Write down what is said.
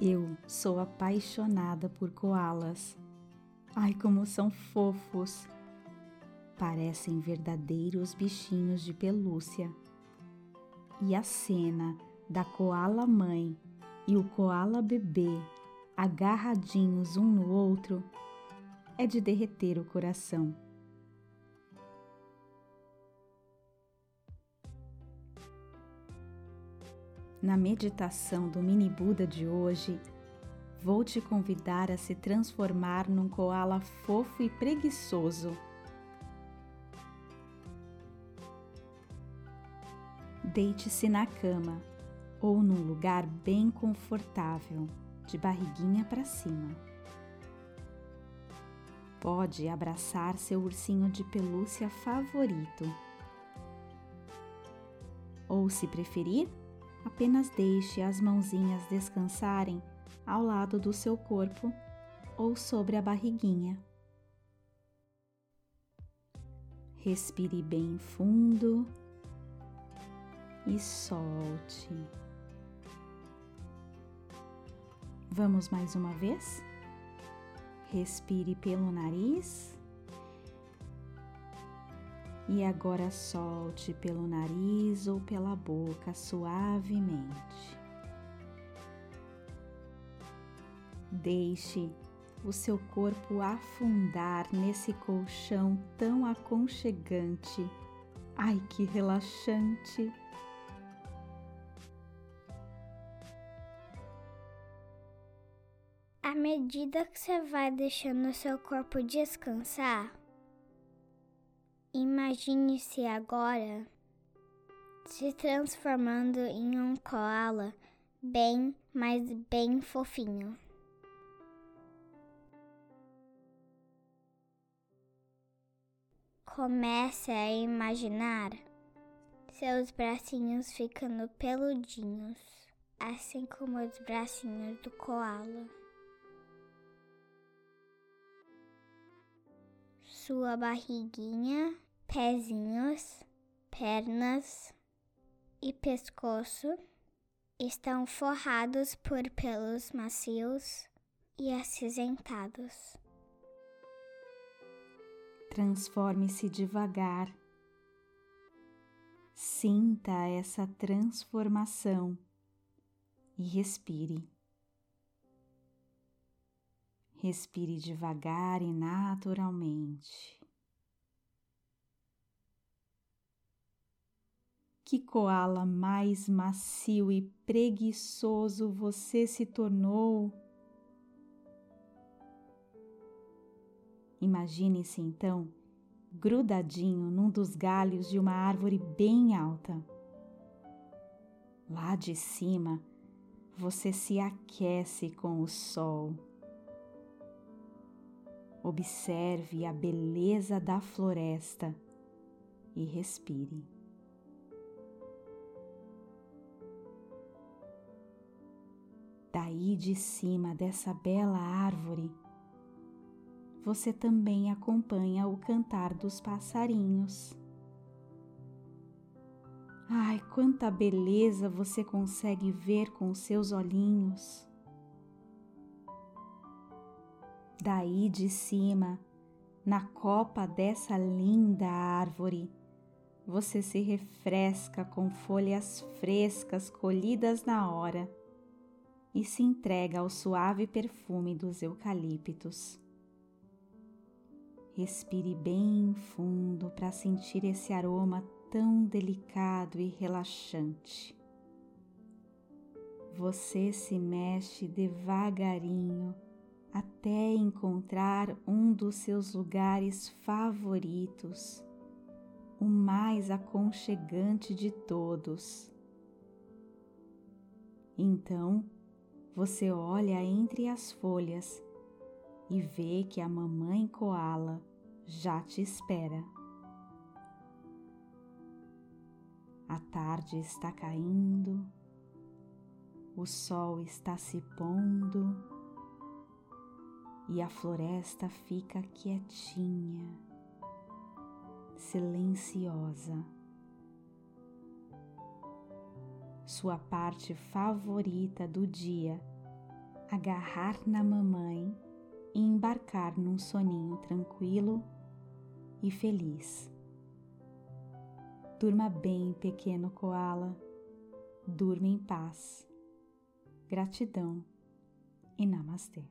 Eu sou apaixonada por koalas. Ai, como são fofos! Parecem verdadeiros bichinhos de pelúcia. E a cena da koala mãe e o koala bebê agarradinhos um no outro é de derreter o coração. Na meditação do Mini Buda de hoje, vou te convidar a se transformar num koala fofo e preguiçoso. Deite-se na cama ou num lugar bem confortável, de barriguinha para cima. Pode abraçar seu ursinho de pelúcia favorito. Ou, se preferir, apenas deixe as mãozinhas descansarem ao lado do seu corpo ou sobre a barriguinha. Respire bem fundo e solte. Vamos mais uma vez? Respire pelo nariz e agora solte pelo nariz ou pela boca suavemente. Deixe o seu corpo afundar nesse colchão tão aconchegante. Ai, que relaxante! À medida que você vai deixando o seu corpo descansar, Imagine-se agora se transformando em um koala bem, mas bem fofinho. Comece a imaginar seus bracinhos ficando peludinhos, assim como os bracinhos do koala. Sua barriguinha pezinhos, pernas e pescoço estão forrados por pelos macios e acinzentados. Transforme-se devagar. Sinta essa transformação e respire. Respire devagar e naturalmente. Que koala mais macio e preguiçoso você se tornou! Imagine-se então grudadinho num dos galhos de uma árvore bem alta. Lá de cima, você se aquece com o sol. Observe a beleza da floresta e respire. Daí de cima dessa bela árvore, você também acompanha o cantar dos passarinhos. Ai, quanta beleza você consegue ver com seus olhinhos. Daí de cima, na copa dessa linda árvore, você se refresca com folhas frescas colhidas na hora e se entrega ao suave perfume dos eucaliptos. Respire bem fundo para sentir esse aroma tão delicado e relaxante. Você se mexe devagarinho até encontrar um dos seus lugares favoritos, o mais aconchegante de todos. Então, você olha entre as folhas e vê que a mamãe coala já te espera. A tarde está caindo, o sol está se pondo e a floresta fica quietinha, silenciosa. sua parte favorita do dia agarrar na mamãe e embarcar num soninho tranquilo e feliz. Durma bem, pequeno koala. Durma em paz. Gratidão e namastê.